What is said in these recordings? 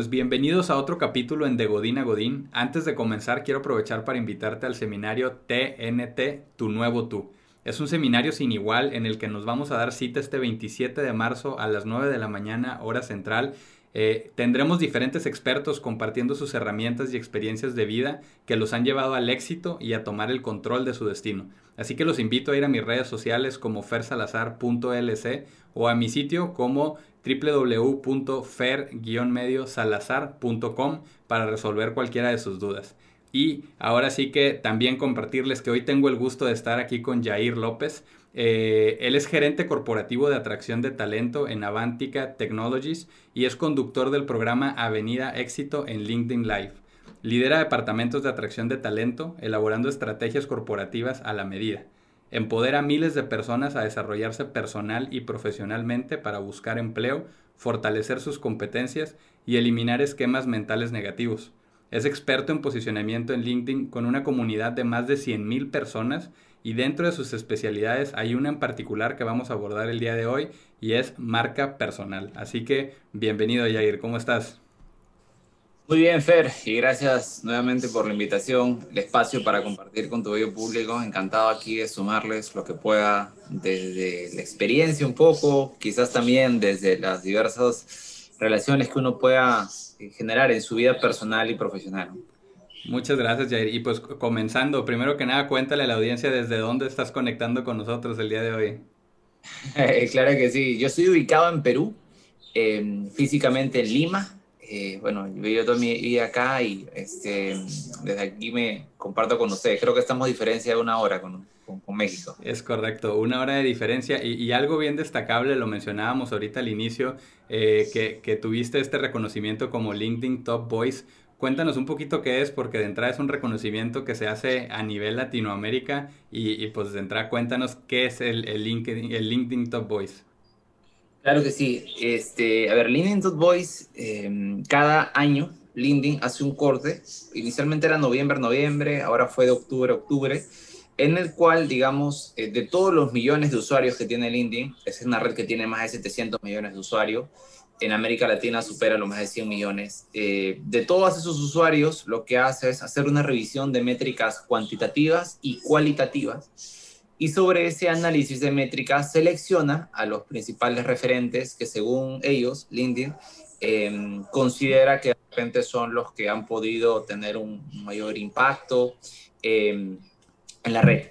Pues bienvenidos a otro capítulo en De Godín a Godín. Antes de comenzar, quiero aprovechar para invitarte al seminario TNT, Tu Nuevo Tú. Es un seminario sin igual en el que nos vamos a dar cita este 27 de marzo a las 9 de la mañana, hora central. Eh, tendremos diferentes expertos compartiendo sus herramientas y experiencias de vida que los han llevado al éxito y a tomar el control de su destino. Así que los invito a ir a mis redes sociales como fersalazar.lc o a mi sitio como www.fer-mediosalazar.com para resolver cualquiera de sus dudas. Y ahora sí que también compartirles que hoy tengo el gusto de estar aquí con Jair López. Eh, él es gerente corporativo de atracción de talento en Avantica Technologies y es conductor del programa Avenida Éxito en LinkedIn Live. Lidera departamentos de atracción de talento, elaborando estrategias corporativas a la medida. Empodera a miles de personas a desarrollarse personal y profesionalmente para buscar empleo, fortalecer sus competencias y eliminar esquemas mentales negativos. Es experto en posicionamiento en LinkedIn con una comunidad de más de 100.000 personas y dentro de sus especialidades hay una en particular que vamos a abordar el día de hoy y es marca personal. Así que bienvenido Jair, ¿cómo estás? Muy bien, Fer, y gracias nuevamente por la invitación, el espacio para compartir con tu bello público. Encantado aquí de sumarles lo que pueda desde la experiencia un poco, quizás también desde las diversas relaciones que uno pueda eh, generar en su vida personal y profesional. Muchas gracias, Jair. Y pues comenzando, primero que nada, cuéntale a la audiencia desde dónde estás conectando con nosotros el día de hoy. claro que sí, yo estoy ubicado en Perú, físicamente en Lima, eh, bueno, yo vivo toda mi vida acá y este, desde aquí me comparto con ustedes. Creo que estamos a diferencia de una hora con, con, México. Es correcto, una hora de diferencia y, algo bien destacable, lo mencionábamos ahorita al inicio, eh, que, que, tuviste este reconocimiento como LinkedIn Top Voice. Cuéntanos un poquito qué es, porque de entrada es un reconocimiento que se hace a nivel Latinoamérica y, pues de entrada cuéntanos qué es el, el, LinkedIn, el LinkedIn Top Voice. Claro que sí. Este, a ver, LinkedIn Voice, eh, cada año LinkedIn hace un corte. Inicialmente era noviembre, noviembre, ahora fue de octubre, octubre, en el cual, digamos, eh, de todos los millones de usuarios que tiene LinkedIn, es una red que tiene más de 700 millones de usuarios, en América Latina supera los más de 100 millones. Eh, de todos esos usuarios, lo que hace es hacer una revisión de métricas cuantitativas y cualitativas y sobre ese análisis de métricas selecciona a los principales referentes que según ellos, LinkedIn, em, considera que de repente son los que han podido tener un mayor impacto em, en la red.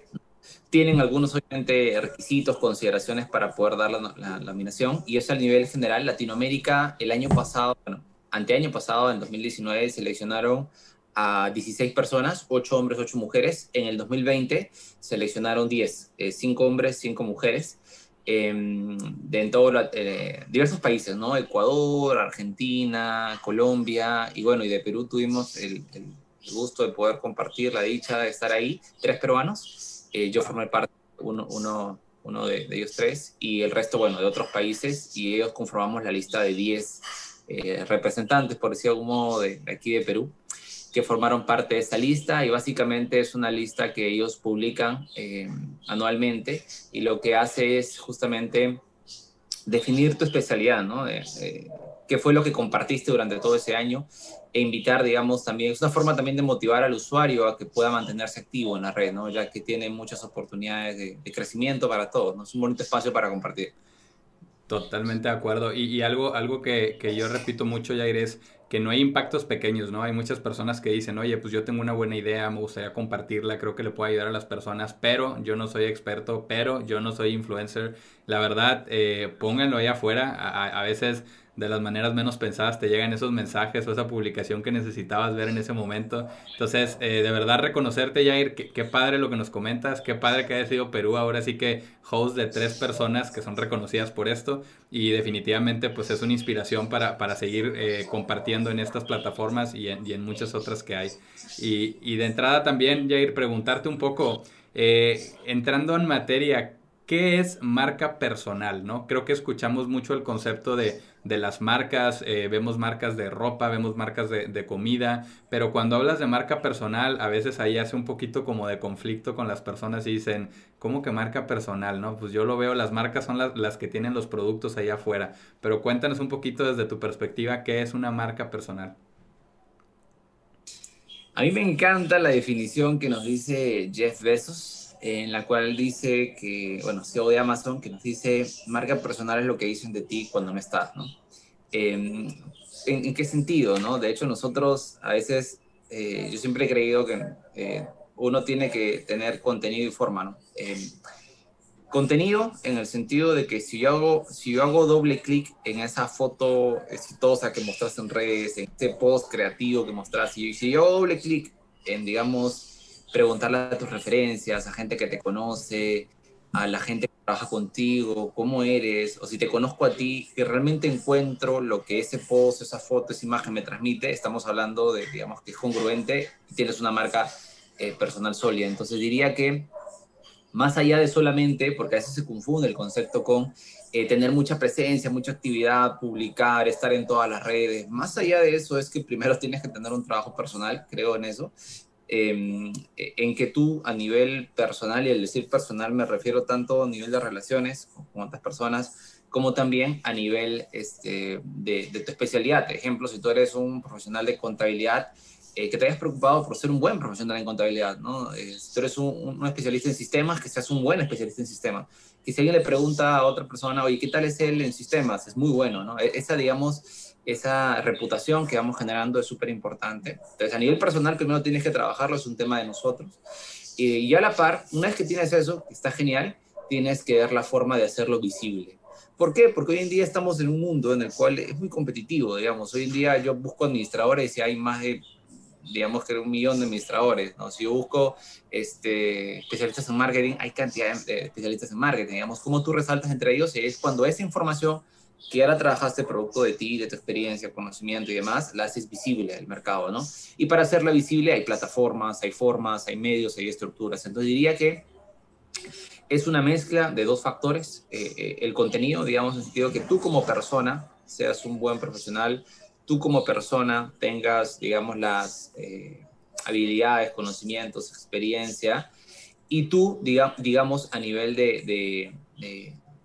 Tienen algunos, obviamente, requisitos, consideraciones para poder dar la, la, y eso a nivel general. Latinoamérica, el año pasado, bueno, anteaño pasado, en 2019, seleccionaron a 16 personas, 8 hombres, 8 mujeres. En el 2020 seleccionaron 10, 5 eh, hombres, 5 mujeres, em, de en todos eh, diversos países, ¿no? Ecuador, Argentina, Colombia, y bueno, y de Perú tuvimos el, gusto de poder compartir la dicha de estar ahí, tres peruanos. Eh, yo formé parte, uno, uno, uno de, de, ellos tres, y el resto, bueno, de otros países, y ellos conformamos la lista de 10 representantes, por decir algún modo, de aquí de Perú que formaron parte de esta lista y básicamente es una lista que ellos publican eh, anualmente y lo que hace es justamente definir tu especialidad, ¿no? Qué fue lo que compartiste durante todo ese año e invitar, digamos, también, es una forma también de motivar al usuario a que pueda mantenerse activo en la red, ¿no? Ya que tiene muchas oportunidades de, crecimiento para todos, ¿no? Es un bonito espacio para compartir. Totalmente de acuerdo. Y, algo, algo que, que, yo repito mucho, Jair, es que no hay impactos pequeños, ¿no? Hay muchas personas que dicen, oye, pues yo tengo una buena idea, me gustaría compartirla, creo que le puedo ayudar a las personas, pero yo no soy experto, pero yo no soy influencer. La verdad, eh, pónganlo ahí afuera. a, a veces de las maneras menos pensadas te llegan esos mensajes o esa publicación que necesitabas ver en ese momento. Entonces, eh, de verdad reconocerte, Jair, qué, padre lo que nos comentas, qué padre que haya sido Perú, ahora sí que host de tres personas que son reconocidas por esto y definitivamente pues es una inspiración para, para seguir eh, compartiendo en estas plataformas y en, y en, muchas otras que hay. Y, y, de entrada también, Jair, preguntarte un poco, eh, entrando en materia, ¿qué es marca personal? ¿no? Creo que escuchamos mucho el concepto de, las marcas, eh, vemos marcas de ropa, vemos marcas de, comida, pero cuando hablas de marca personal, a veces ahí hace un poquito como de conflicto con las personas y dicen, ¿cómo que marca personal? No, pues yo lo veo, las marcas son las, las que tienen los productos allá afuera, pero cuéntanos un poquito desde tu perspectiva, ¿qué es una marca personal? A mí me encanta la definición que nos dice Jeff Bezos en la cual dice que, bueno, CEO de Amazon, que nos dice, marca personal es lo que dicen de ti cuando no estás, ¿no? Em, ¿en, qué sentido, no? De hecho, nosotros a veces, eh, yo siempre he creído que eh, uno tiene que tener contenido y forma, ¿no? Em, contenido en el sentido de que si yo hago, si yo hago doble clic en esa foto exitosa que mostraste en redes, en este post creativo que mostraste, y si yo hago doble clic en, digamos, preguntarle a tus referencias, a gente que te conoce, a la gente que trabaja contigo, cómo eres, o si te conozco a ti, que realmente encuentro lo que ese post, esa foto, esa imagen me transmite, estamos hablando de, digamos, que es congruente y tienes una marca eh, personal sólida. Entonces diría que más allá de solamente, porque a veces se confunde el concepto con eh, tener mucha presencia, mucha actividad, publicar, estar en todas las redes, más allá de eso es que primero tienes que tener un trabajo personal, creo en eso, Em, en que tú a nivel personal, y al decir personal me refiero tanto a nivel de relaciones con otras personas, como también a nivel este, de, tu especialidad. Por ejemplo, si tú eres un profesional de contabilidad, eh, que te hayas preocupado por ser un buen profesional en contabilidad, ¿no? Eh, si tú eres un, especialista en sistemas, que seas un buen especialista en sistemas. Que si alguien le pregunta a otra persona, oye, ¿qué tal es él en sistemas? Es muy bueno, ¿no? E, esa, digamos, esa reputación que vamos generando es súper importante. Entonces, a nivel personal, primero tienes que trabajarlo, es un tema de nosotros. Y a la par, una vez que tienes eso, que está genial, tienes que ver la forma de hacerlo visible. ¿Por qué? Porque hoy en día estamos en un mundo en el cual es muy competitivo, digamos. Hoy en día yo busco administradores y hay más de, digamos que un millón de administradores, ¿no? Si yo busco este, especialistas en marketing, hay cantidad de especialistas en marketing, digamos. ¿Cómo tú resaltas entre ellos? Es cuando esa información que ahora trabajaste producto de ti, de tu experiencia, conocimiento y demás, la haces visible al mercado, ¿no? Y para hacerla visible hay plataformas, hay formas, hay medios, hay estructuras. Entonces diría que es una mezcla de dos factores. Eh, eh, el contenido, digamos, en el sentido que tú como persona seas un buen profesional, tú como persona tengas, digamos, las eh, habilidades, conocimientos, experiencia, y tú, digamos, a nivel de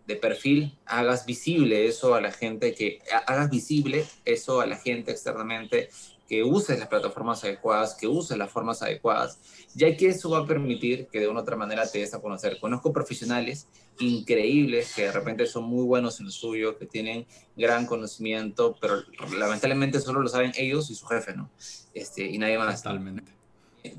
perfil hagas visible eso a la gente, que hagas visible eso a la gente externamente, que uses las plataformas adecuadas, que uses las formas adecuadas, ya que eso va a permitir que de una u otra manera te des a conocer. Conozco profesionales increíbles que de repente son muy buenos en lo suyo, que tienen gran conocimiento, pero lamentablemente solo lo saben ellos y su jefe, ¿no? Este, y nadie más. Totalmente.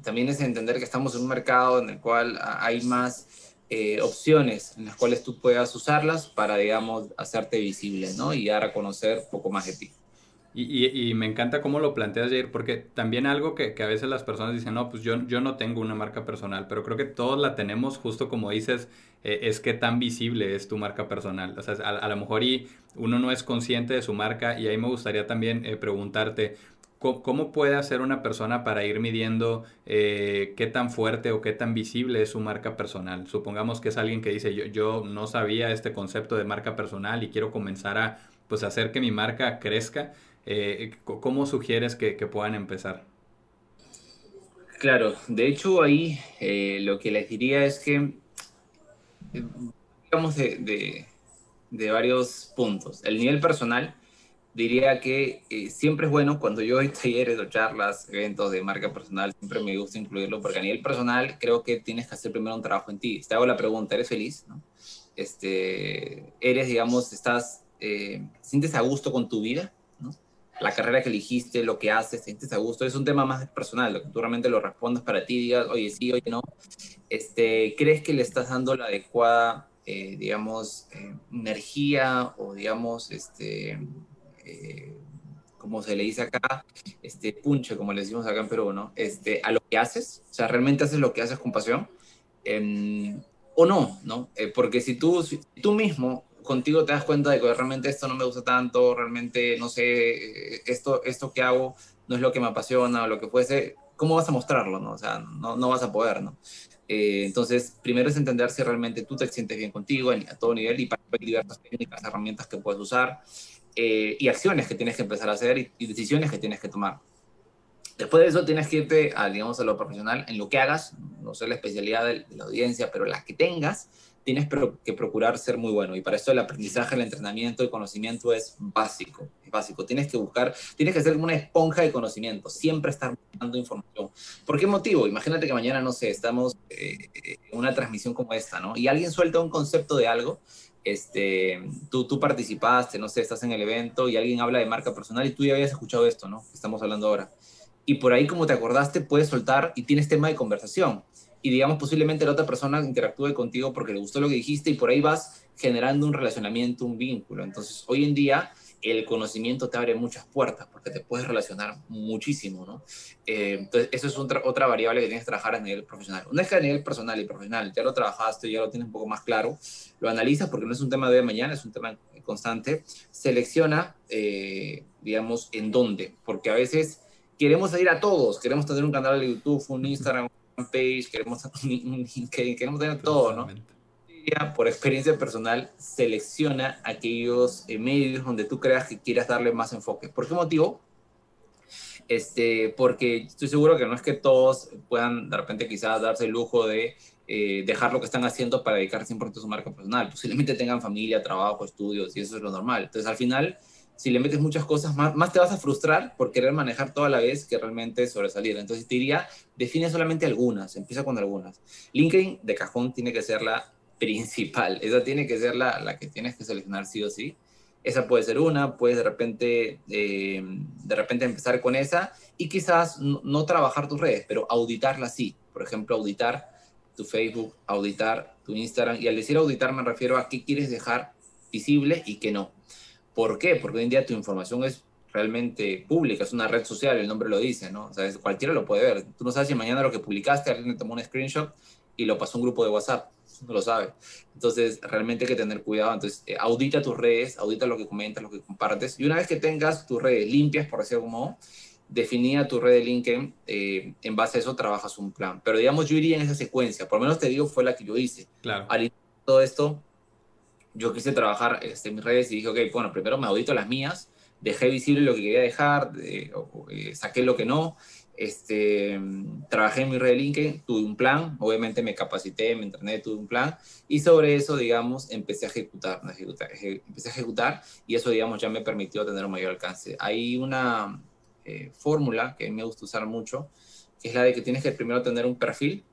También es entender que estamos en un mercado en el cual hay más eh, opciones en las cuales tú puedas usarlas para, digamos, hacerte visible, ¿no? Y dar a conocer un poco más de ti. Y, me encanta cómo lo planteas, Jair, porque también algo que, a veces las personas dicen, no, pues yo, yo no tengo una marca personal, pero creo que todos la tenemos, justo como dices, eh, es que tan visible es tu marca personal. O sea, a, lo mejor y uno no es consciente de su marca y ahí me gustaría también eh, preguntarte, ¿Cómo puede hacer una persona para ir midiendo eh, qué tan fuerte o qué tan visible es su marca personal? Supongamos que es alguien que dice, yo, yo no sabía este concepto de marca personal y quiero comenzar a pues, hacer que mi marca crezca. Eh, ¿Cómo sugieres que, puedan empezar? Claro, de hecho ahí eh, lo que les diría es que, digamos, de, de varios puntos. El nivel personal diría que eh, siempre es bueno cuando yo doy talleres o charlas, eventos de marca personal, siempre me gusta incluirlo porque a nivel personal creo que tienes que hacer primero un trabajo en ti. Te hago la pregunta, ¿eres feliz? ¿No? Este, ¿Eres, digamos, estás, eh, sientes a gusto con tu vida? ¿no? La carrera que elegiste, lo que haces, sientes a gusto. Es un tema más personal, lo que tú realmente lo respondas para ti, digas, oye, sí, oye, no. Este, ¿Crees que le estás dando la adecuada, eh, digamos, energía o, digamos, este eh, como se le dice acá, este punche, como le decimos acá en Perú, ¿no? Este, a lo que haces, o sea, realmente haces lo que haces con pasión, em, o no, ¿no? Eh, porque si tú, si tú mismo contigo te das cuenta de que realmente esto no me gusta tanto, realmente, no sé, eh, esto, esto que hago no es lo que me apasiona o lo que fuese, ¿cómo vas a mostrarlo, no? O sea, no, no vas a poder, ¿no? Eh, entonces, primero es entender si realmente tú te sientes bien contigo a todo nivel y para hay diversas técnicas, herramientas que puedes usar eh, y acciones que tienes que empezar a hacer y, decisiones que tienes que tomar. Después de eso tienes que irte a, digamos, a lo profesional en lo que hagas, no sé la especialidad de, de la audiencia, pero las que tengas, tienes que procurar ser muy bueno. Y para eso el aprendizaje, el entrenamiento, el conocimiento es básico. Es básico. Tienes que buscar, tienes que ser como una esponja de conocimiento, siempre estar buscando información. ¿Por qué motivo? Imagínate que mañana, no sé, estamos eh, en una transmisión como esta, ¿no? Y alguien suelta un concepto de algo. Este, tú, tú participaste, no sé, estás en el evento y alguien habla de marca personal y tú ya habías escuchado esto, ¿no? Estamos hablando ahora. Y por ahí, como te acordaste, puedes soltar y tienes tema de conversación y digamos posiblemente la otra persona interactúe contigo porque le gustó lo que dijiste y por ahí vas generando un relacionamiento, un vínculo. Entonces, hoy en día el conocimiento te abre muchas puertas porque te puedes relacionar muchísimo, ¿no? Eh, entonces, eso es otra, otra variable que tienes que trabajar a nivel profesional. Una vez que a nivel personal y profesional ya lo trabajaste, ya lo tienes un poco más claro, lo analizas porque no es un tema de mañana, es un tema constante, selecciona, eh, digamos, en dónde, porque a veces queremos ir a todos, queremos tener un canal de YouTube, un Instagram, page, queremos, queremos tener todo, ¿no? Por experiencia personal, selecciona aquellos eh, medios donde tú creas que quieras darle más enfoque. ¿Por qué motivo? Este, porque estoy seguro que no es que todos puedan de repente quizás darse el lujo de eh, dejar lo que están haciendo para dedicar 100% a su marca personal. Posiblemente tengan familia, trabajo, estudios y eso es lo normal. Entonces al final si le metes muchas cosas, más, más te vas a frustrar por querer manejar toda la vez que realmente sobresalir. Entonces te diría, define solamente algunas, empieza con algunas. LinkedIn de cajón tiene que ser la principal, esa tiene que ser la, la que tienes que seleccionar sí o sí. Esa puede ser una, puedes de repente, eh, de repente empezar con esa y quizás no, trabajar tus redes, pero auditarlas sí. Por ejemplo, auditar tu Facebook, auditar tu Instagram. Y al decir auditar me refiero a qué quieres dejar visible y qué no. ¿Por qué? Porque hoy en día tu información es realmente pública, es una red social, el nombre lo dice, ¿no? O sea, cualquiera lo puede ver. Tú no sabes si mañana lo que publicaste, alguien le tomó un screenshot y lo pasó a un grupo de WhatsApp, no lo sabe. Entonces, realmente hay que tener cuidado. Entonces, eh, audita tus redes, audita lo que comentas, lo que compartes. Y una vez que tengas tus redes limpias, por decirlo como, definida tu red de LinkedIn, eh, en base a eso trabajas un plan. Pero digamos, yo iría en esa secuencia, por lo menos te digo, fue la que yo hice. Claro. Al todo esto, yo quise trabajar este, mis redes y dije, ok, bueno, primero me audito las mías, dejé visible lo que quería dejar, eh, saqué lo que no, este, trabajé en mi red de LinkedIn, tuve un plan, obviamente me capacité, me entrené, tuve un plan, y sobre eso, digamos, empecé a ejecutar, ejecutar empecé a ejecutar, y eso, digamos, ya me permitió tener un mayor alcance. Hay una eh, fórmula que a mí me gusta usar mucho, que es la de que tienes que primero tener un perfil,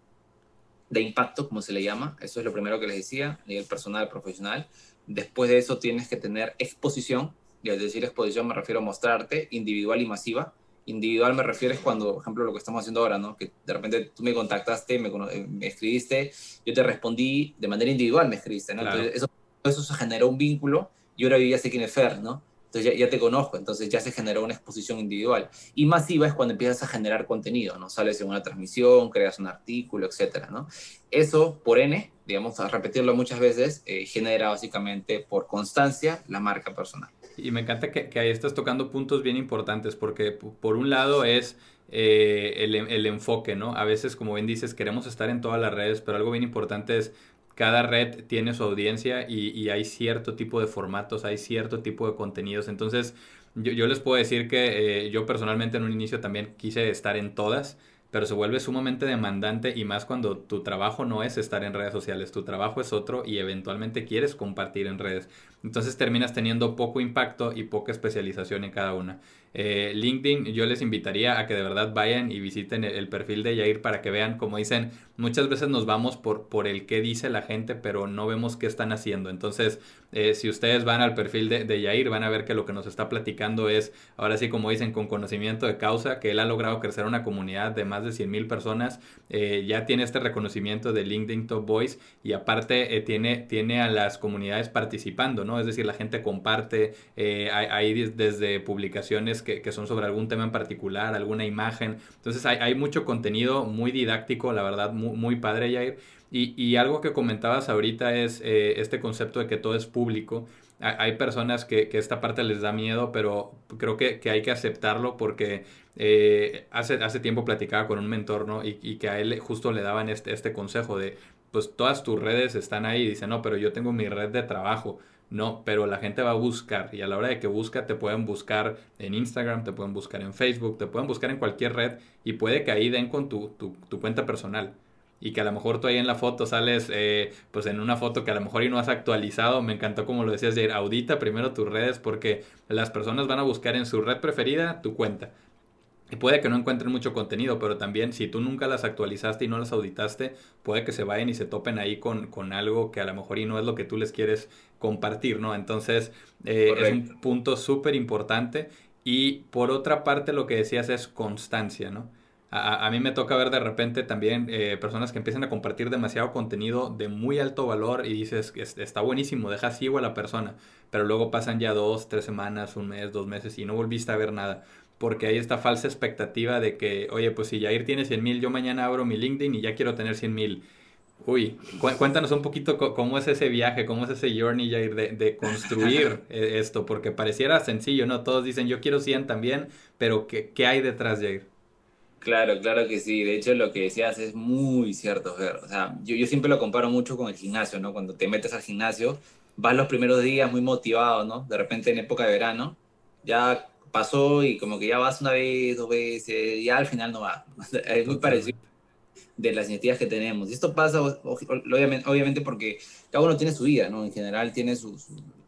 de impacto, como se le llama. Eso es lo primero que les decía, a nivel personal, profesional. Después de eso tienes que tener exposición, y al decir exposición me refiero a mostrarte individual y masiva. Individual me refiero es cuando, por ejemplo, lo que estamos haciendo ahora, ¿no? Que de repente tú me contactaste, me, eh, me escribiste, yo te respondí de manera individual, me escribiste, ¿no? Entonces, eso, eso se generó un vínculo y ahora yo ya sé quién es Fer, ¿no? Entonces ya, te conozco, entonces ya se generó una exposición individual. Y masiva es cuando empiezas a generar contenido, ¿no? Sales en una transmisión, creas un artículo, etcétera, ¿no? Eso, por N, digamos, a repetirlo muchas veces, eh, genera básicamente por constancia la marca personal. Y me encanta que, ahí estás tocando puntos bien importantes, porque por un lado es eh, el, el enfoque, ¿no? A veces, como bien dices, queremos estar en todas las redes, pero algo bien importante es cada red tiene su audiencia y, hay cierto tipo de formatos, hay cierto tipo de contenidos. Entonces, yo, les puedo decir que eh, yo personalmente en un inicio también quise estar en todas, pero se vuelve sumamente demandante y más cuando tu trabajo no es estar en redes sociales, tu trabajo es otro y eventualmente quieres compartir en redes. Entonces terminas teniendo poco impacto y poca especialización en cada una. Eh, LinkedIn, yo les invitaría a que de verdad vayan y visiten el, perfil de Yair para que vean, como dicen, muchas veces nos vamos por, por el qué dice la gente, pero no vemos qué están haciendo. Entonces, eh, si ustedes van al perfil de, de, Yair, van a ver que lo que nos está platicando es, ahora sí, como dicen, con conocimiento de causa, que él ha logrado crecer una comunidad de más de 100 mil personas, eh, ya tiene este reconocimiento de LinkedIn Top Voice y aparte tiene, tiene a las comunidades participando, ¿no? Es decir, la gente comparte, hay, hay desde publicaciones publicaciones que, son sobre algún tema en particular, alguna imagen. Entonces hay, mucho contenido muy didáctico, la verdad, muy, padre, Jair. Y, y, algo que comentabas ahorita es eh, este concepto de que todo es público. Hay personas que, esta parte les da miedo, pero creo que, hay que aceptarlo porque eh, hace, hace tiempo platicaba con un mentor, ¿no? Y, y, que a él justo le daban este, este consejo de, pues todas tus redes están ahí dice, no, pero yo tengo mi red de trabajo. No, pero la gente va a buscar y a la hora de que busca te pueden buscar en Instagram, te pueden buscar en Facebook, te pueden buscar en cualquier red y puede que ahí den con tu, tu cuenta personal y que a lo mejor tú ahí en la foto sales eh, pues en una foto que a lo mejor y no has actualizado. Me encantó como lo decías, Jair, audita primero tus redes porque las personas van a buscar en su red preferida tu cuenta. Y puede que no encuentren mucho contenido, pero también si tú nunca las actualizaste y no las auditaste, puede que se vayan y se topen ahí con, con algo que a lo mejor y no es lo que tú les quieres compartir, ¿no? Entonces eh, es un punto súper importante. Y por otra parte lo que decías es constancia, ¿no? A, a, mí me toca ver de repente también eh, personas que empiezan a compartir demasiado contenido de muy alto valor y dices, está buenísimo, deja sigo a la persona, pero luego pasan ya dos, tres semanas, un mes, dos meses y no volviste a ver nada porque hay esta falsa expectativa de que, oye, pues si Jair tiene 100 mil, yo mañana abro mi LinkedIn y ya quiero tener 100 mil. Uy, cuéntanos un poquito cómo es ese viaje, cómo es ese journey, Jair, de, de construir e, esto, porque pareciera sencillo, ¿no? Todos dicen, yo quiero 100 también, pero ¿qué, qué hay detrás, Jair? Claro, claro que sí. De hecho, lo que decías es muy cierto, O sea, yo, yo siempre lo comparo mucho con el gimnasio, ¿no? Cuando te metes al gimnasio, vas los primeros días muy motivado, ¿no? De repente en época de verano, ya pasó y como que ya vas una vez, dos veces, y ya al final no va. Es muy parecido de las iniciativas que tenemos. Y esto pasa obviamente, porque cada uno tiene su vida, ¿no? En general tiene su,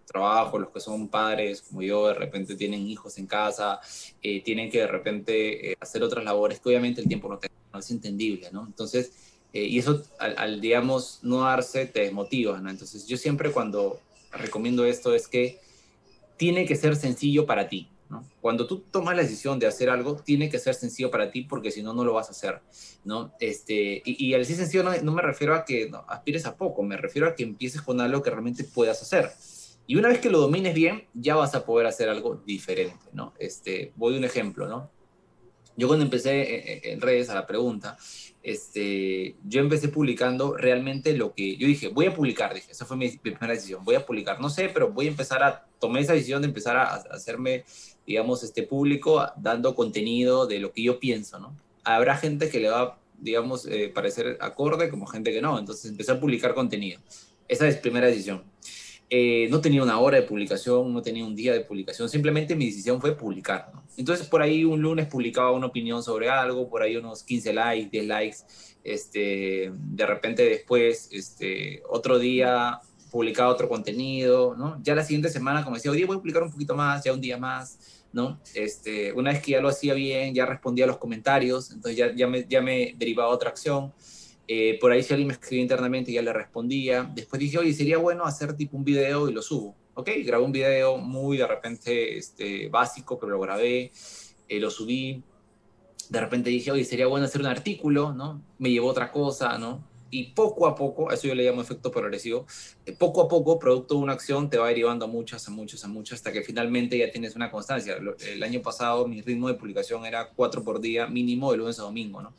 trabajo, los que son padres como yo, de repente tienen hijos en casa, eh, tienen que de repente eh, hacer otras labores que obviamente el tiempo no, te, no es entendible, ¿no? Entonces, eh, y eso al, al, digamos, no darse te desmotiva, ¿no? Entonces, yo siempre cuando recomiendo esto es que tiene que ser sencillo para ti, cuando tú tomas la decisión de hacer algo, tiene que ser sencillo para ti porque si no, no lo vas a hacer, ¿no? Este, y, al decir sencillo no, me refiero a que aspires a poco, me refiero a que empieces con algo que realmente puedas hacer. Y una vez que lo domines bien, ya vas a poder hacer algo diferente, ¿no? Este, voy a un ejemplo, ¿no? Yo cuando empecé en redes a la pregunta, este, yo empecé publicando realmente lo que yo dije, voy a publicar, dije, esa fue mi, primera decisión, voy a publicar, no sé, pero voy a empezar a, tomar esa decisión de empezar a, hacerme, digamos, este público dando contenido de lo que yo pienso, ¿no? Habrá gente que le va, digamos, eh, parecer acorde, como gente que no, entonces empecé a publicar contenido. Esa es primera decisión. Eh, no tenía una hora de publicación, no tenía un día de publicación, simplemente mi decisión fue publicar. Entonces por ahí un lunes publicaba una opinión sobre algo, por ahí unos 15 likes, 10 likes, este, de repente después, este, otro día publicaba otro contenido, ¿no? Ya la siguiente semana, como decía, hoy día voy a publicar un poquito más, ya un día más, ¿no? Este, una vez que ya lo hacía bien, ya respondía a los comentarios, entonces ya, ya, me, ya me derivaba otra acción. Eh, por ahí si alguien me escribía internamente ya le respondía. Después dije, oye, sería bueno hacer tipo un video y lo subo. Ok, grabé un video muy de repente este, básico, pero lo grabé, eh, lo subí. De repente dije, oye, sería bueno hacer un artículo, ¿no? Me llevó otra cosa, ¿no? Y poco a poco, eso yo le llamo efecto progresivo, eh, poco a poco, producto de una acción te va derivando a muchas, a muchas, a muchas, hasta que finalmente ya tienes una constancia. El año pasado mi ritmo de publicación era cuatro por día mínimo de lunes a domingo, ¿no?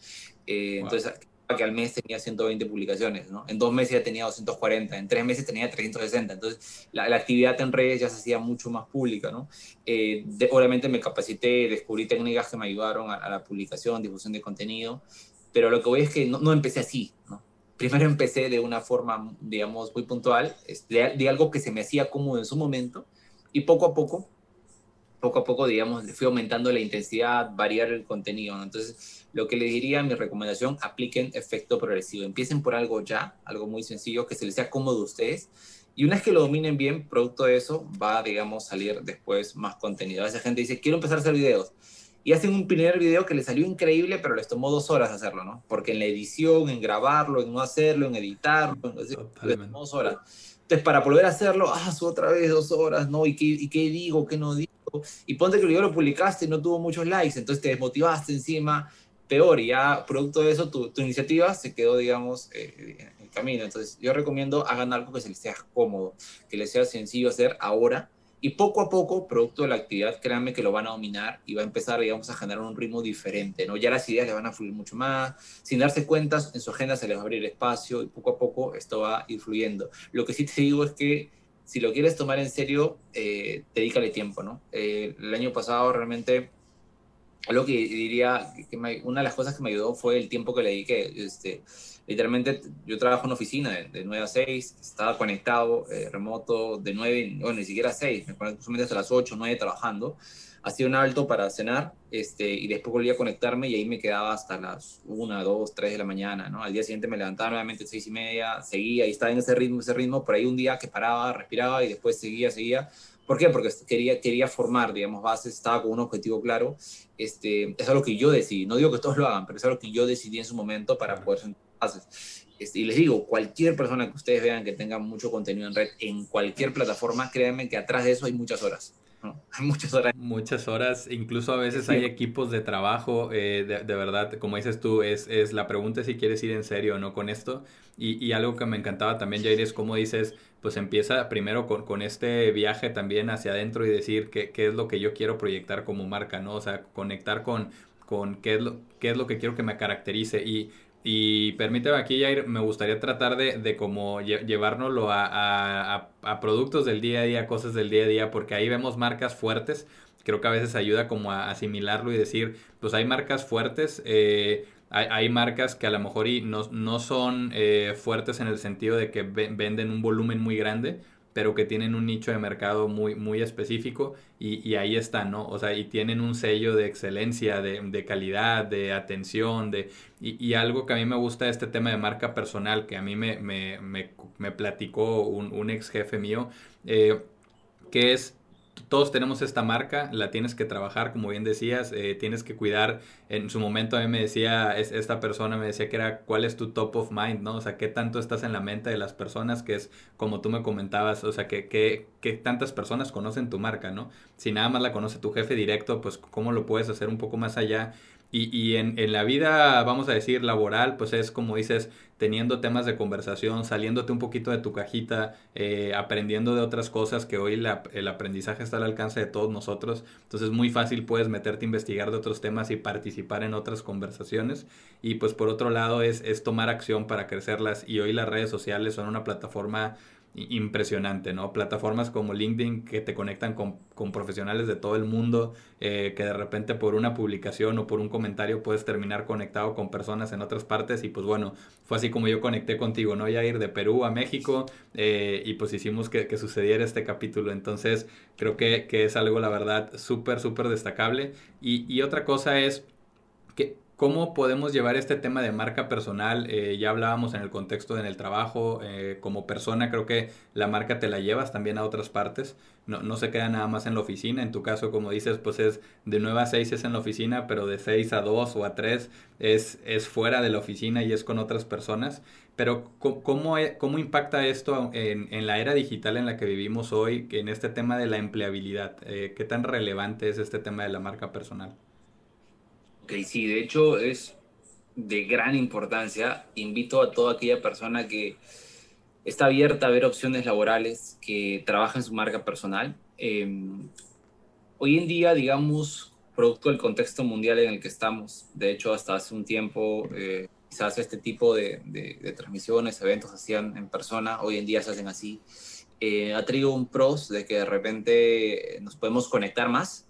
Entonces que al mes tenía 120 publicaciones, ¿no? En dos meses ya tenía 240, en tres meses tenía 360. Entonces, la, actividad en redes ya se hacía mucho más pública, ¿no? Eh, obviamente me capacité, descubrí técnicas que me ayudaron a, la publicación, difusión de contenido, pero lo que voy es que no, empecé así, ¿no? Primero empecé de una forma, digamos, muy puntual, de, de algo que se me hacía cómodo en su momento, y poco a poco poco a poco, digamos, fui aumentando la intensidad, variar el contenido. Entonces, lo que le diría, mi recomendación, apliquen efecto progresivo. Empiecen por algo ya, algo muy sencillo, que se les sea cómodo a ustedes. Y una vez que lo dominen bien, producto de eso, va, digamos, salir después más contenido. A veces gente dice, quiero empezar a hacer videos. Y hacen un primer video que les salió increíble, pero les tomó dos horas hacerlo, ¿no? Porque en la edición, en grabarlo, en no hacerlo, en editarlo, les tomó dos horas. Entonces, para volver a hacerlo, ah, otra vez dos horas, ¿no? ¿Y qué, ¿Y qué digo? ¿Qué no digo? y ponte que el video lo publicaste y no tuvo muchos likes, entonces te desmotivaste encima, peor, y ya producto de eso tu, tu iniciativa se quedó, digamos, eh, en el camino. Entonces yo recomiendo hagan algo que se les sea cómodo, que les sea sencillo hacer ahora, Y poco a poco, producto de la actividad, créanme que lo van a dominar y va a empezar, digamos, a generar un ritmo diferente, ¿no? Ya las ideas le van a fluir mucho más, sin darse cuenta, en su agenda se les va a abrir espacio y poco a poco esto va influyendo. Lo que sí te digo es que si lo quieres tomar en serio, eh, dedícale tiempo, ¿no? Eh, el año pasado realmente algo que diría, que una de las cosas que me ayudó fue el tiempo que le dediqué. Este, literalmente yo trabajo en oficina de, 9 a 6, estaba conectado eh, remoto de 9, bueno, ni siquiera a 6, me conecto hasta las 8, 9 trabajando. Hacía un alto para cenar este, y después volví a conectarme y ahí me quedaba hasta las 1, 2, 3 de la mañana, ¿no? Al día siguiente me levantaba nuevamente a 6 y media, seguía y estaba en ese ritmo, ese ritmo, por ahí un día que paraba, respiraba y después seguía, seguía. ¿Por qué? Porque quería, quería formar, digamos, bases, estaba con un objetivo claro. Este, es algo que yo decidí, no digo que todos lo hagan, pero es algo que yo decidí en su momento para poder sentar bases. Este, y les digo, cualquier persona que ustedes vean que tenga mucho contenido en red, en cualquier plataforma, créanme que atrás de eso hay muchas horas. Hay muchas horas. Muchas horas, incluso a veces hay equipos de trabajo, eh, de, verdad, como dices tú, es, es la pregunta si quieres ir en serio o no con esto. Y, y algo que me encantaba también, Jair, es como dices, pues empieza primero con, con, este viaje también hacia adentro y decir qué, qué, es lo que yo quiero proyectar como marca, ¿no? O sea, conectar con, con qué, es lo, qué es lo que quiero que me caracterice. Y, y permíteme aquí, Jair, me gustaría tratar de, de como llevárnoslo a, a, productos del día a día, cosas del día a día, porque ahí vemos marcas fuertes. Creo que a veces ayuda como a asimilarlo y decir, pues hay marcas fuertes, eh, hay, marcas que a lo mejor no, no son eh, fuertes en el sentido de que venden un volumen muy grande, pero que tienen un nicho de mercado muy, muy específico y, ahí están, ¿no? O sea, y tienen un sello de excelencia, de, de calidad, de atención, de, y, algo que a mí me gusta de este tema de marca personal, que a mí me, me, me, platicó un, un, ex jefe mío, eh, que es todos tenemos esta marca, la tienes que trabajar, como bien decías, eh, tienes que cuidar. En su momento a mí me decía, es, esta persona me decía que era cuál es tu top of mind, ¿no? O sea, qué tanto estás en la mente de las personas, que es como tú me comentabas, o sea, que, que, que tantas personas conocen tu marca, ¿no? Si nada más la conoce tu jefe directo, pues cómo lo puedes hacer un poco más allá y, y en, en, la vida, vamos a decir, laboral, pues es como dices, teniendo temas de conversación, saliéndote un poquito de tu cajita, eh, aprendiendo de otras cosas que hoy la, el aprendizaje está al alcance de todos nosotros. Entonces muy fácil puedes meterte a investigar de otros temas y participar en otras conversaciones. Y pues por otro lado es, es tomar acción para crecerlas. Y hoy las redes sociales son una plataforma impresionante, ¿no? Plataformas como LinkedIn que te conectan con, con profesionales de todo el mundo, eh, que de repente por una publicación o por un comentario puedes terminar conectado con personas en otras partes y pues bueno, fue así como yo conecté contigo, ¿no? Ya ir de Perú a México eh, y pues hicimos que, que, sucediera este capítulo, entonces creo que, que es algo la verdad súper, súper destacable y, y otra cosa es que ¿Cómo podemos llevar este tema de marca personal? Eh, ya hablábamos en el contexto en el trabajo, eh, como persona creo que la marca te la llevas también a otras partes, no, no, se queda nada más en la oficina, en tu caso como dices pues es de 9 a 6 es en la oficina, pero de 6 a 2 o a 3 es, es fuera de la oficina y es con otras personas, pero ¿cómo, e, cómo impacta esto en, en, la era digital en la que vivimos hoy, en este tema de la empleabilidad? Eh, ¿Qué tan relevante es este tema de la marca personal? Ok, sí, de hecho es de gran importancia. Invito a toda aquella persona que está abierta a ver opciones laborales, que trabaja en su marca personal. Eh, hoy en día, digamos, producto del contexto mundial en el que estamos, de hecho, hasta hace un tiempo, eh, quizás este tipo de, transmisiones, eventos se hacían en persona, hoy en día se hacen así. Eh, ha traído un pros de que de repente nos podemos conectar más,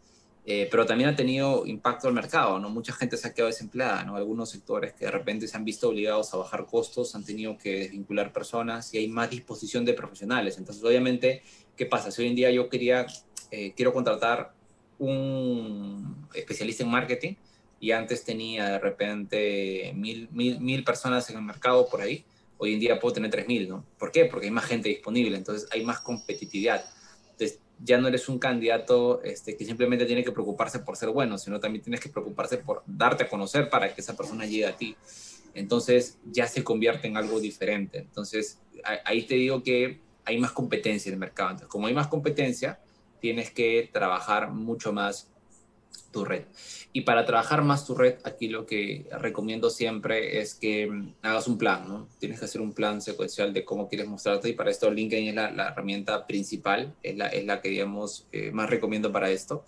eh, pero también ha tenido impacto al mercado, ¿no? Mucha gente se ha quedado desempleada, ¿no? Algunos sectores que de repente se han visto obligados a bajar costos, han tenido que desvincular personas y hay más disposición de profesionales. Entonces, obviamente, ¿qué pasa? Si hoy en día yo quería, eh, quiero contratar un especialista en marketing y antes tenía de repente mil, mil, mil personas en el mercado por ahí, hoy en día puedo tener tres mil, ¿no? ¿Por qué? Porque hay más gente disponible, entonces hay más competitividad. Entonces, ya no eres un candidato este, que simplemente tiene que preocuparse por ser bueno, sino también tienes que preocuparse por darte a conocer para que esa persona llegue a ti. Entonces ya se convierte en algo diferente. Entonces ahí te digo que hay más competencia en el mercado. Entonces, como hay más competencia, tienes que trabajar mucho más tu red. Y para trabajar más tu red, aquí lo que recomiendo siempre es que mm, hagas un plan, ¿no? Tienes que hacer un plan secuencial de cómo quieres mostrarte y para esto LinkedIn es la, herramienta principal, es la, es la que, digamos, eh, más recomiendo para esto.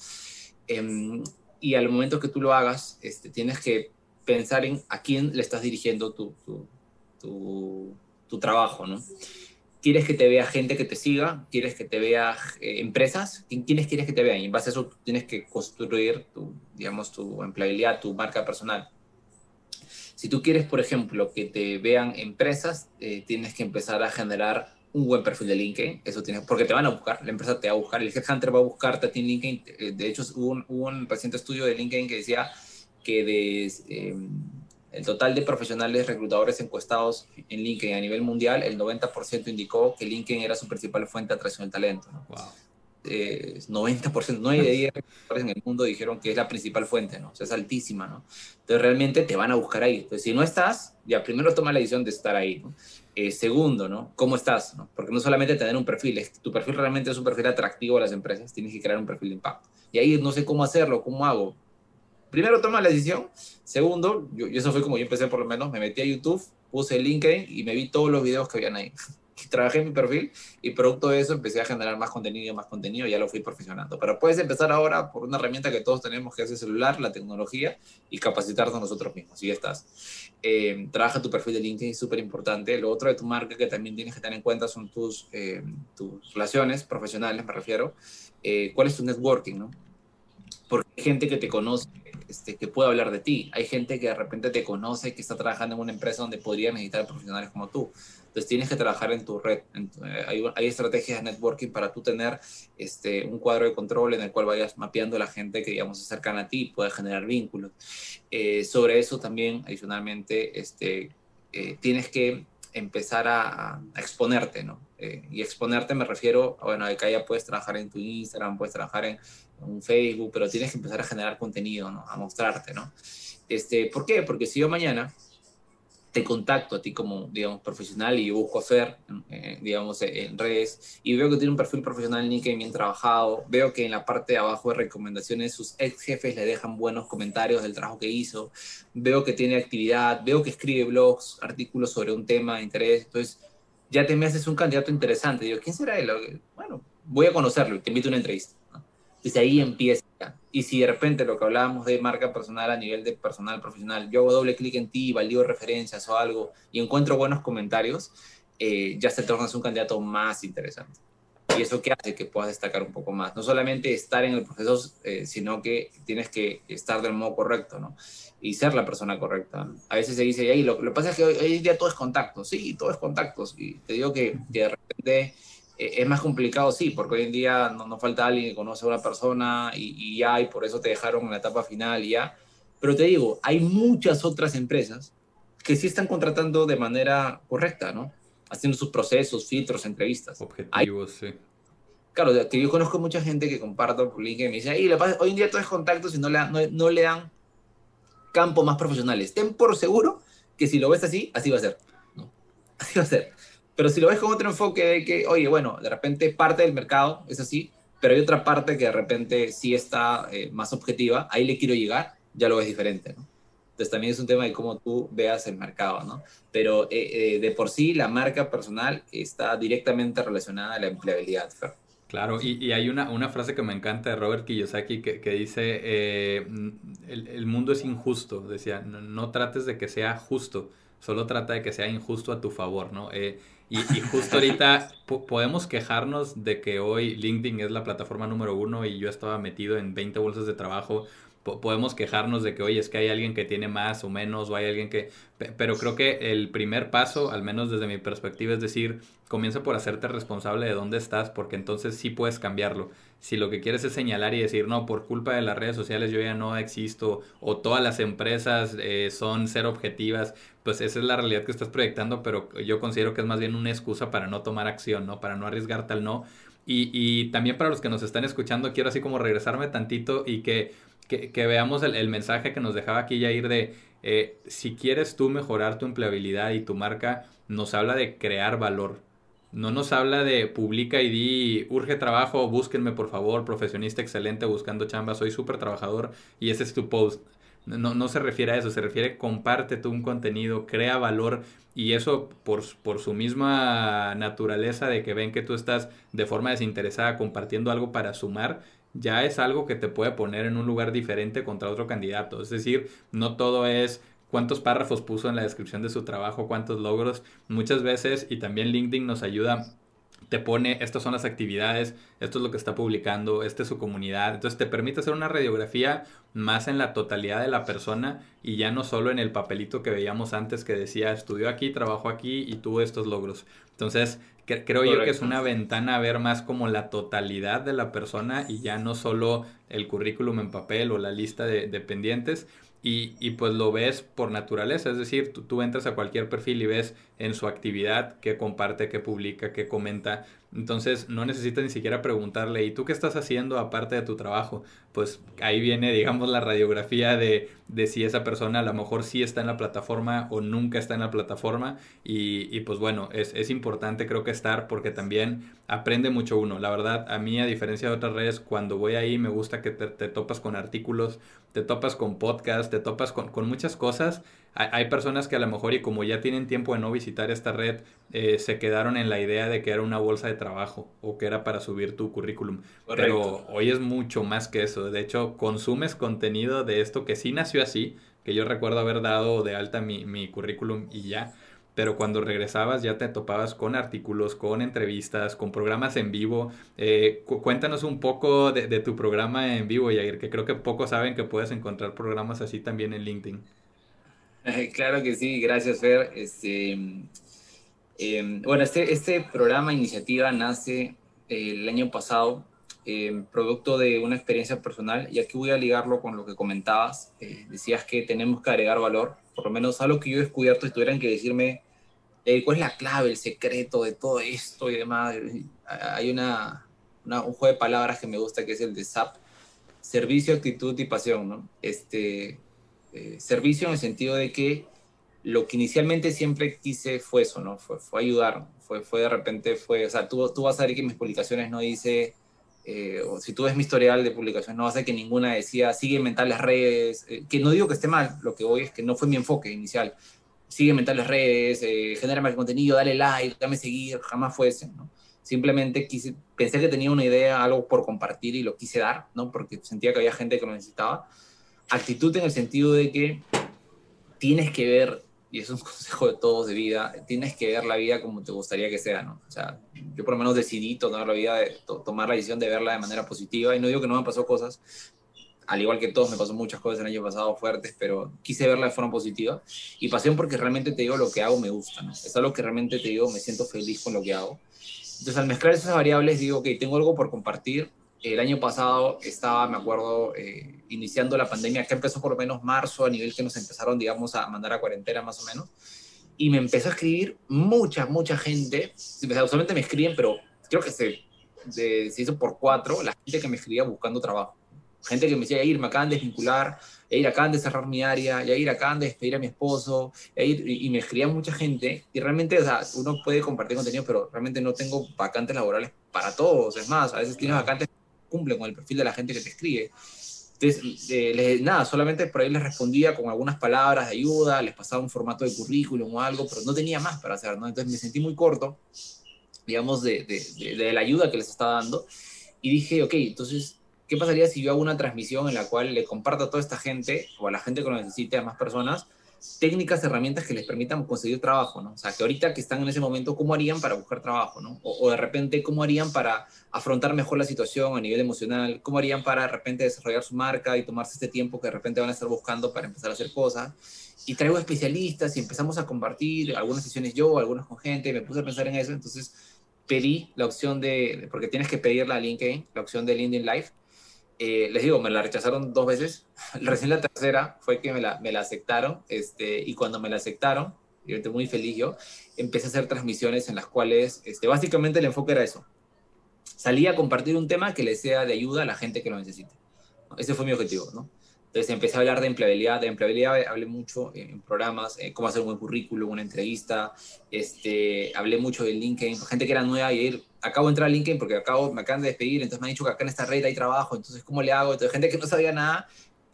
Em, y al momento que tú lo hagas, este, tienes que pensar en a quién le estás dirigiendo tu, tu, tu, trabajo, ¿no? ¿Quieres que te vea gente que te siga? ¿Quieres que te vea eh, empresas? ¿Quiénes quieres que te vean? Y en base a eso tienes que construir tu, digamos, tu empleabilidad, tu marca personal. Si tú quieres, por ejemplo, que te vean empresas, eh, tienes que empezar a generar un buen perfil de LinkedIn, eso tienes, porque te van a buscar, la empresa te va a buscar, el headhunter va a buscarte a ti en LinkedIn. Eh, de hecho, hubo un, hubo un reciente estudio de LinkedIn que decía que de, em, el total de profesionales reclutadores encuestados en LinkedIn a nivel mundial, el 90% indicó que LinkedIn era su principal fuente de atracción del talento. ¿no? Wow. 90%, 9 de 10 reclutadores en el mundo dijeron que es la principal fuente, ¿no? O sea, es altísima, ¿no? Entonces, realmente te van a buscar ahí. Entonces, si no estás, ya primero toma la decisión de estar ahí, ¿no? Eh, segundo, ¿no? ¿Cómo estás? ¿no? Porque no solamente tener un perfil, es, tu perfil realmente es un perfil atractivo a las empresas, tienes que crear un perfil de impacto. Y ahí no sé cómo hacerlo, cómo hago. Primero toma la decisión, segundo, yo, eso fue como yo empecé por lo menos, me metí a YouTube, puse LinkedIn y me vi todos los videos que habían ahí. trabajé en mi perfil y producto de eso empecé a generar más contenido más contenido y ya lo fui perfeccionando. Pero puedes empezar ahora por una herramienta que todos tenemos que es el celular, la tecnología y capacitarnos nosotros mismos. Y ya estás. Eh, trabaja tu perfil de LinkedIn, súper importante. Lo otro de tu marca que también tienes que tener en cuenta son tus, eh, tus relaciones profesionales, me refiero. Eh, ¿Cuál es tu networking? ¿no? Porque hay gente que te conoce, este, que puede hablar de ti. Hay gente que de repente te conoce, que está trabajando en una empresa donde podría necesitar profesionales como tú. Entonces tienes que trabajar en tu red. Eh, hay, hay, estrategias de networking para tú tener este, un cuadro de control en el cual vayas mapeando a la gente que, digamos, se acercan a ti y generar vínculos. Eh, sobre eso también, adicionalmente, este, eh, tienes que empezar a, exponerte, ¿no? y exponerte me refiero, a, bueno, acá ya puedes trabajar en tu Instagram, puedes trabajar en, un Facebook, pero tienes que empezar a generar contenido, ¿no? A mostrarte, ¿no? Este, ¿Por qué? Porque si yo mañana te contacto a ti como, digamos, profesional y busco hacer, eh, digamos, en redes y veo que tiene un perfil profesional en LinkedIn bien trabajado, veo que en la parte de abajo de recomendaciones sus ex jefes le dejan buenos comentarios del trabajo que hizo, veo que tiene actividad, veo que escribe blogs, artículos sobre un tema de interés, entonces ya te me haces un candidato interesante. Digo, ¿quién será él? Bueno, voy a conocerlo te invito a una entrevista. Desde ahí empieza. Y si de repente lo que hablábamos de marca personal a nivel de personal profesional, yo hago doble clic en ti, valido referencias o algo y encuentro buenos comentarios, eh, ya se tornas un candidato más interesante. Y eso que hace que puedas destacar un poco más. No solamente estar en el proceso, eh, sino que tienes que estar del modo correcto, ¿no? Y ser la persona correcta. A veces se dice, ahí lo, que pasa es que hoy, hoy, día todo es contacto. Sí, todo es contactos. Y te digo que, de repente es más complicado, sí, porque hoy en día no, no falta alguien que conoce a una persona y, y, ya, y por eso te dejaron en la etapa final y ya. Pero te digo, hay muchas otras empresas que sí están contratando de manera correcta, ¿no? Haciendo sus procesos, filtros, entrevistas. Objetivos, sí. Claro, que yo conozco mucha gente que comparto por LinkedIn y me dice, hoy en día todo es contacto si no le, no, no le dan campo más profesionales. Ten por seguro que si lo ves así, así va a ser. ¿no? Así va a ser. Pero si lo ves con otro enfoque de que, oye, bueno, de repente parte del mercado es así, pero hay otra parte que de repente sí está eh, más objetiva, ahí le quiero llegar, ya lo ves diferente, ¿no? Entonces también es un tema de cómo tú veas el mercado, ¿no? Pero eh, eh, de por sí la marca personal está directamente relacionada a la empleabilidad, Fer. Claro, y, y, hay una, una frase que me encanta de Robert Kiyosaki que, que dice, el, el, mundo es injusto, decía, no, no, trates de que sea justo, solo trata de que sea injusto a tu favor, ¿no? Y, justo ahorita podemos quejarnos de que hoy LinkedIn es la plataforma número uno y yo estaba metido en 20 bolsas de trabajo. Podemos quejarnos de que hoy es que hay alguien que tiene más o menos o hay alguien que... Pero creo que el primer paso, al menos desde mi perspectiva, es decir, comienza por hacerte responsable de dónde estás porque entonces sí puedes cambiarlo si lo que quieres es señalar y decir, no, por culpa de las redes sociales yo ya no existo, o todas las empresas eh, son ser objetivas, pues esa es la realidad que estás proyectando, pero yo considero que es más bien una excusa para no tomar acción, ¿no? Para no arriesgarte al no. Y, y también para los que nos están escuchando, quiero así como regresarme tantito y que, que, veamos el, mensaje que nos dejaba aquí Yair de, eh, si quieres tú mejorar tu empleabilidad y tu marca, nos habla de crear valor no nos habla de publica y urge trabajo, búsquenme por favor, profesionista excelente buscando chamba, soy súper trabajador y ese es tu post. No, no se refiere a eso, se refiere comparte tú un contenido, crea valor y eso por, por su misma naturaleza de que ven que tú estás de forma desinteresada compartiendo algo para sumar, ya es algo que te puede poner en un lugar diferente contra otro candidato. Es decir, no todo es cuántos párrafos puso en la descripción de su trabajo, cuántos logros. Muchas veces, y también LinkedIn nos ayuda te pone, estas son las actividades, esto es lo que está publicando, esta es su comunidad. Entonces te permite hacer una radiografía más en la totalidad de la persona y ya no solo en el papelito que veíamos antes que decía estudió aquí, trabajó aquí y tuvo estos logros. Entonces creo yo que es una ventana a ver más como la totalidad de la persona y ya no solo el currículum en papel o la lista de, de pendientes. Y, y, pues lo ves por naturaleza, es decir, tú, tú, entras a cualquier perfil y ves en su actividad qué comparte, qué publica, qué comenta. Entonces no necesitas ni siquiera preguntarle, ¿y tú qué estás haciendo aparte de tu trabajo? Pues ahí viene, digamos, la radiografía de, de si esa persona a lo mejor sí está en la plataforma o nunca está en la plataforma. Y, y pues bueno, es, es importante creo que estar porque también aprende mucho uno. La verdad, a mí a diferencia de otras redes, cuando voy ahí me gusta que te, te topas con artículos, te topas con podcasts, te topas con, con muchas cosas hay, personas que a lo mejor y como ya tienen tiempo de no visitar esta red, eh, se quedaron en la idea de que era una bolsa de trabajo o que era para subir tu currículum. Pero hoy es mucho más que eso. De hecho, consumes contenido de esto que sí nació así, que yo recuerdo haber dado de alta mi, mi currículum y ya pero cuando regresabas ya te topabas con artículos, con entrevistas, con programas en vivo. Eh, cuéntanos un poco de, tu programa en vivo, Yair, que creo que pocos saben que puedes encontrar programas así también en LinkedIn. Claro que sí, gracias Fer. Este, em, bueno, este, este programa, iniciativa, nace eh, el año pasado, em, producto de una experiencia personal, y aquí voy a ligarlo con lo que comentabas. Eh, decías que tenemos que agregar valor, por lo menos algo que yo he descubierto, y tuvieran que decirme eh, cuál es la clave, el secreto de todo esto y demás. Hay una, una, un juego de palabras que me gusta, que es el de SAP, servicio, actitud y pasión, ¿no? Este, eh, servicio en el sentido de que lo que inicialmente siempre quise fue eso, ¿no? Fue, fue ayudar, fue, fue de repente, fue, o sea, tú, tú vas a ver que mis publicaciones no dice, eh, o si tú ves mi historial de publicaciones, no vas a ver que ninguna decía, sigue en las redes, eh, que no digo que esté mal, lo que voy es que no fue mi enfoque inicial, sigue en las redes, genera más contenido, dale like, dame seguir, jamás fue ese, ¿no? Simplemente quise, pensé que tenía una idea, algo por compartir y lo quise dar, ¿no? Porque sentía que había gente que lo necesitaba actitud en el sentido de que tienes que ver, y es un consejo de todos de vida, tienes que ver la vida como te gustaría que sea, ¿no? O sea, yo por lo menos decidí tomar la vida, de, tomar la decisión de verla de manera positiva, y no digo que no me pasó cosas, al igual que todos me pasó muchas cosas el año pasado fuertes, pero quise verla de forma positiva, y pasión porque realmente te digo lo que hago me gusta, ¿no? Es algo que realmente te digo, me siento feliz con lo que hago. Entonces, al mezclar esas variables, digo, que tengo algo por compartir, el año pasado estaba, me acuerdo, eh, iniciando la pandemia, que empezó por lo menos marzo, a nivel que nos empezaron, digamos, a mandar a cuarentena más o menos. Y me empezó a escribir mucha, mucha gente. Usualmente me escriben, pero creo que se, se hizo por cuatro, la gente que me escribía buscando trabajo. Gente que me decía, ir, me acaban de desvincular, ir, acaban de cerrar mi área, ir, acaban de despedir a mi esposo, y, y me escribía mucha gente. Y realmente, o sea, uno puede compartir contenido, pero realmente no tengo vacantes laborales para todos. Es más, a veces tienes vacantes cumple con el perfil de la gente que te escribe. Entonces, eh, nada, solamente por ahí les respondía con algunas palabras de ayuda, les pasaba un formato de currículum o algo, pero no tenía más para hacer, ¿no? Entonces me sentí muy corto, digamos, de, de, de, la ayuda que les estaba dando y dije, ok, entonces, ¿qué pasaría si yo hago una transmisión en la cual le comparto a toda esta gente o a la gente que lo necesite, a más personas, técnicas, herramientas que les permitan conseguir trabajo, ¿no? O sea, que ahorita que están en ese momento, ¿cómo harían para buscar trabajo, ¿no? O, de repente, ¿cómo harían para afrontar mejor la situación a nivel emocional? ¿Cómo harían para de repente desarrollar su marca y tomarse este tiempo que de repente van a estar buscando para empezar a hacer cosas? Y traigo especialistas y empezamos a compartir algunas sesiones yo, algunas con gente, me puse a pensar en eso, entonces pedí la opción de, porque tienes que pedirla a LinkedIn, la opción de LinkedIn Live, eh, les digo, me la rechazaron dos veces. Recién la tercera fue que me la, aceptaron. Este, y cuando me la aceptaron, yo muy feliz yo, empecé a hacer transmisiones en las cuales este, básicamente el enfoque era eso. Salía a compartir un tema que le sea de ayuda a la gente que lo necesite. Ese fue mi objetivo, ¿no? Entonces empecé a hablar de empleabilidad. De empleabilidad hablé mucho en programas, eh, cómo hacer un buen currículum, una entrevista. Este, hablé mucho de LinkedIn, gente que era nueva y ir, acabo de entrar a LinkedIn porque acabo, me acaban de despedir, entonces me han dicho que acá en esta red hay trabajo, entonces ¿cómo le hago? Entonces gente que no sabía nada,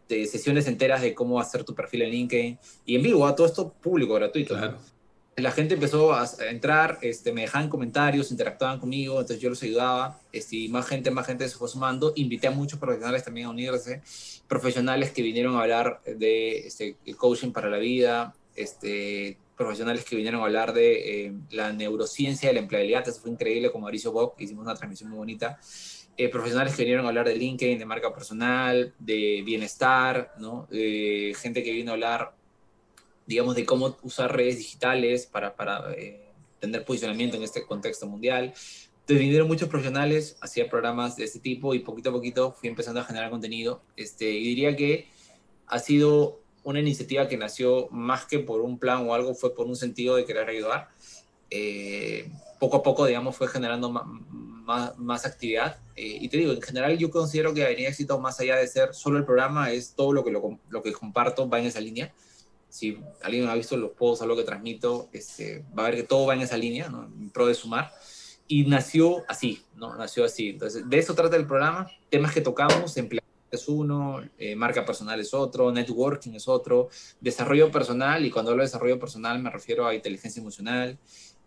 de sesiones enteras de cómo hacer tu perfil en LinkedIn y en vivo, a todo esto público, gratuito. Claro la gente empezó a entrar, este, me dejaban comentarios, interactuaban conmigo, entonces yo los ayudaba, este, y más gente, más gente se fue sumando. Invité a muchos profesionales también a unirse, profesionales que vinieron a hablar de este, el coaching para la vida, este, profesionales que vinieron a hablar de eh, la neurociencia de la empleabilidad, eso fue increíble con Mauricio Bock, hicimos una transmisión muy bonita. Eh, profesionales que vinieron a hablar de LinkedIn, de marca personal, de bienestar, ¿no? Gente que vino a hablar digamos, de cómo usar redes digitales para, para eh, tener posicionamiento en este contexto mundial. Entonces vinieron muchos profesionales, hacía programas de este tipo y poquito a poquito fui empezando a generar contenido. Este, y diría que ha sido una iniciativa que nació más que por un plan o algo, fue por un sentido de querer ayudar. Eh, poco a poco, digamos, fue generando más, más, actividad. Eh, y te digo, en general yo considero que Avenida Éxito, más allá de ser solo el programa, es todo lo que, lo, lo que comparto va en esa línea si alguien ha visto los posts, algo que transmito, este, va a ver que todo va en esa línea, ¿no? en pro de sumar. Y nació así, ¿no? Nació así. Entonces, de eso trata el programa. Temas que tocamos, empleado es uno, eh, marca personal es otro, networking es otro, desarrollo personal, y cuando hablo de desarrollo personal me refiero a inteligencia emocional.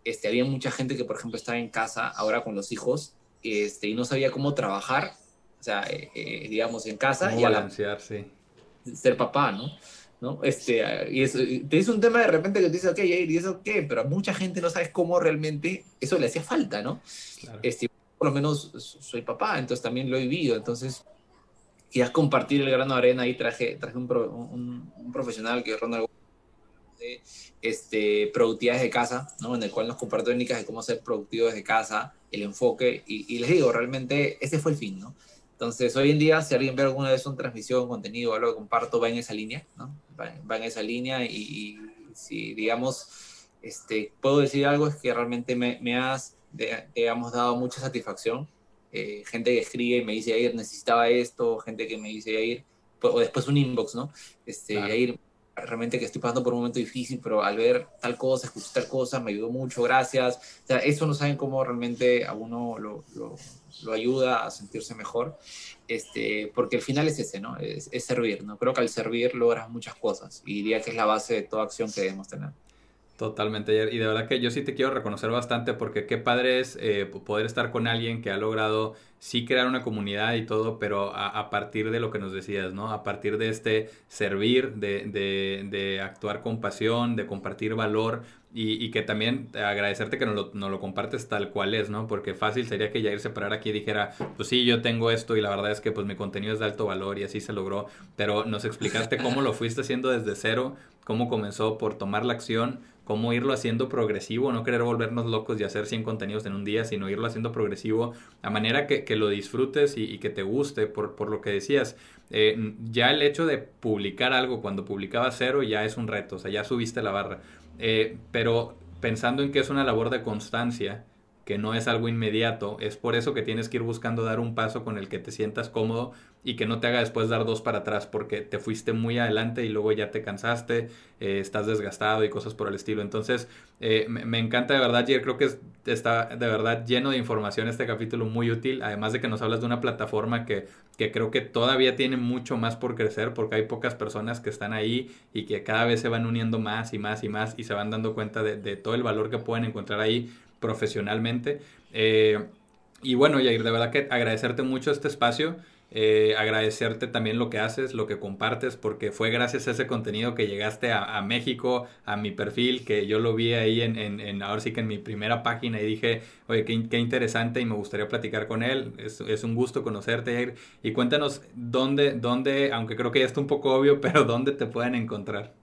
Este, había mucha gente que, por ejemplo, estaba en casa ahora con los hijos este, y no sabía cómo trabajar, o sea, eh, eh, digamos, en casa. y balancear, sí. Ser papá, ¿no? ¿no? Este, y eso, te dice un tema de repente que te dice, ok, ¿y eso qué? Pero a mucha gente no sabes cómo realmente eso le hacía falta, ¿no? Este, por lo menos soy papá, entonces también lo he vivido, entonces querías compartir el grano de arena y traje, traje un, profesional que ronda de este, productividades de casa, ¿no? en el cual nos compartió técnicas de cómo ser productivo desde casa, el enfoque, y, y les digo, realmente ese fue el fin, ¿no? Entonces, hoy en día, si alguien ve alguna vez una transmisión, contenido algo que comparto, va en esa línea, ¿no? Va, en esa línea y, si, digamos, este, puedo decir algo, es que realmente me, me has, digamos, dado mucha satisfacción. Eh, gente que escribe y me dice, ayer necesitaba esto, gente que me dice, ayer, o después un inbox, ¿no? Este, ayer, realmente que estoy pasando por un momento difícil, pero al ver tal cosa, escuchar tal cosa, me ayudó mucho, gracias. O sea, eso no saben cómo realmente a uno lo, lo, lo ayuda a sentirse mejor, este, porque el final es ese, ¿no? Es, es, servir, ¿no? Creo que al servir logras muchas cosas y diría que es la base de toda acción que debemos tener. Totalmente, y de verdad que yo sí te quiero reconocer bastante porque qué padre es eh, poder estar con alguien que ha logrado sí crear una comunidad y todo, pero a, partir de lo que nos decías, ¿no? A partir de este servir, de, de, de actuar con pasión, de compartir valor y, que también agradecerte que nos lo, nos lo, compartes tal cual es, ¿no? Porque fácil sería que Jair se parara aquí y dijera, pues sí, yo tengo esto y la verdad es que pues mi contenido es de alto valor y así se logró, pero nos explicaste cómo lo fuiste haciendo desde cero, cómo comenzó por tomar la acción, cómo irlo haciendo progresivo, no querer volvernos locos y hacer 100 contenidos en un día, sino irlo haciendo progresivo, a manera que, que lo disfrutes y, que te guste, por, por lo que decías. Eh, ya el hecho de publicar algo cuando publicaba cero ya es un reto, o sea, ya subiste la barra. Eh, pero pensando en que es una labor de constancia, que no es algo inmediato, es por eso que tienes que ir buscando dar un paso con el que te sientas cómodo y que no te haga después dar dos para atrás porque te fuiste muy adelante y luego ya te cansaste, eh, estás desgastado y cosas por el estilo. Entonces, eh, me, encanta de verdad, Jer, creo que está de verdad lleno de información este capítulo, muy útil, además de que nos hablas de una plataforma que, que creo que todavía tiene mucho más por crecer porque hay pocas personas que están ahí y que cada vez se van uniendo más y más y más y se van dando cuenta de, de todo el valor que pueden encontrar ahí profesionalmente. Eh, y bueno, Yair, de verdad que agradecerte mucho este espacio. Eh, agradecerte también lo que haces, lo que compartes, porque fue gracias a ese contenido que llegaste a, México, a mi perfil, que yo lo vi ahí en, en, ahora sí que en mi primera página y dije, oye, qué, interesante y me gustaría platicar con él. Es, un gusto conocerte, Jair. Y cuéntanos dónde, dónde, aunque creo que ya está un poco obvio, pero dónde te pueden encontrar.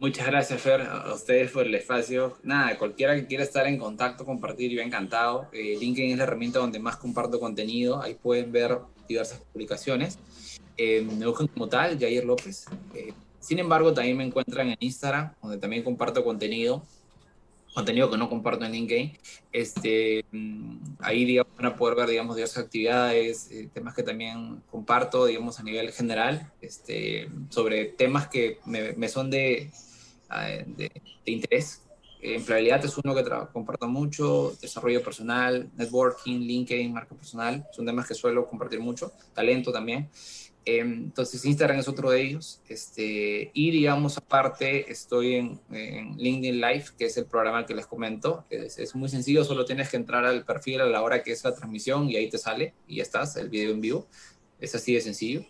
Muchas gracias, Fer, a ustedes por el espacio. Nada, cualquiera que quiera estar en contacto, compartir, yo encantado. Eh, LinkedIn es la herramienta donde más comparto contenido. Ahí pueden ver diversas publicaciones. Eh, me buscan como tal, Jair López. Eh, sin embargo, también me encuentran en Instagram, donde también comparto contenido. Contenido que no comparto en LinkedIn. Este, mm, ahí digamos, van a poder ver digamos, diversas actividades, eh, temas que también comparto digamos, a nivel general, este, sobre temas que me, me son de, ah, de, de, interés. Empleabilidad es uno que comparto mucho, desarrollo personal, networking, LinkedIn, marca personal, son temas que suelo compartir mucho, talento también. Em, entonces Instagram es otro de ellos. Este, y digamos, aparte, estoy en, LinkedIn Live, que es el programa que les comento. Es, es, muy sencillo, solo tienes que entrar al perfil a la hora que es la transmisión y ahí te sale y ya estás, el video en vivo. Es así de sencillo.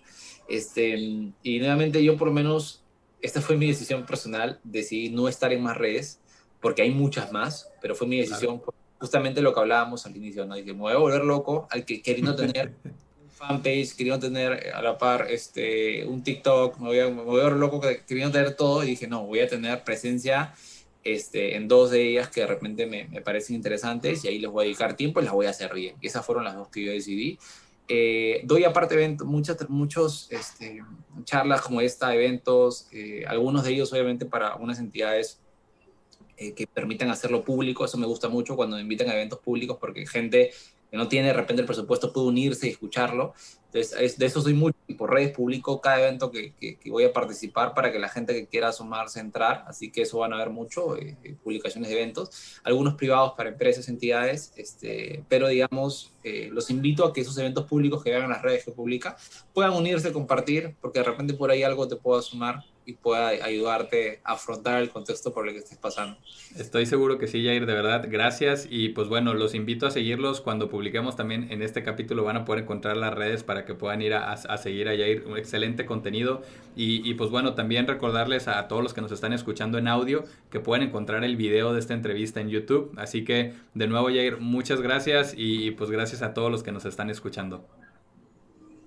Este, y nuevamente yo por lo menos, esta fue mi decisión personal, decidí no estar en más redes, porque hay muchas más, pero fue mi decisión, justamente lo que hablábamos al inicio, ¿no? Dije, me voy a volver loco al que queriendo tener fanpage, queriendo tener a la par este, un TikTok, me voy, a, me voy a ver loco queriendo tener todo y dije, no, voy a tener presencia este, en dos de ellas que de repente me, me, parecen interesantes y ahí les voy a dedicar tiempo y las voy a hacer bien. Y esas fueron las dos que yo decidí. Eh, doy aparte eventos, muchas muchos, este, charlas como esta, eventos, eh, algunos de ellos obviamente para algunas entidades eh, que permitan hacerlo público, eso me gusta mucho cuando me invitan a eventos públicos porque gente no tiene de repente el presupuesto puede unirse y escucharlo. Entonces, de eso soy mucho. Y por redes publico cada evento que, que, voy a participar para que la gente que quiera sumarse entrar. Así que eso van a ver mucho, eh, eh, publicaciones de eventos. Algunos privados para empresas, entidades. Este, pero digamos, eh, los invito a que esos eventos públicos que vean las redes que publica puedan unirse, compartir, porque de repente por ahí algo te pueda sumar y pueda ayudarte a afrontar el contexto por el que estés pasando. Estoy seguro que sí, Jair, de verdad, gracias. Y pues bueno, los invito a seguirlos cuando publiquemos también en este capítulo. Van a poder encontrar las redes para que puedan ir a, seguir a Jair. Un excelente contenido. Y, y, pues bueno, también recordarles a todos los que nos están escuchando en audio que pueden encontrar el video de esta entrevista en YouTube. Así que de nuevo, Jair, muchas gracias y pues gracias a todos los que nos están escuchando.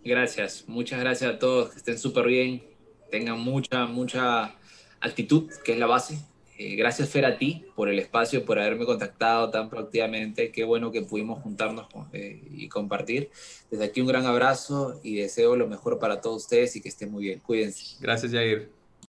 Gracias, muchas gracias a todos, que estén súper bien tengan mucha, mucha actitud, que es la base. Eh, gracias, Fer, a ti por el espacio, por haberme contactado tan proactivamente. Qué bueno que pudimos juntarnos eh, y compartir. Desde aquí un gran abrazo y deseo lo mejor para todos ustedes y que estén muy bien. Cuídense. Gracias, Jair.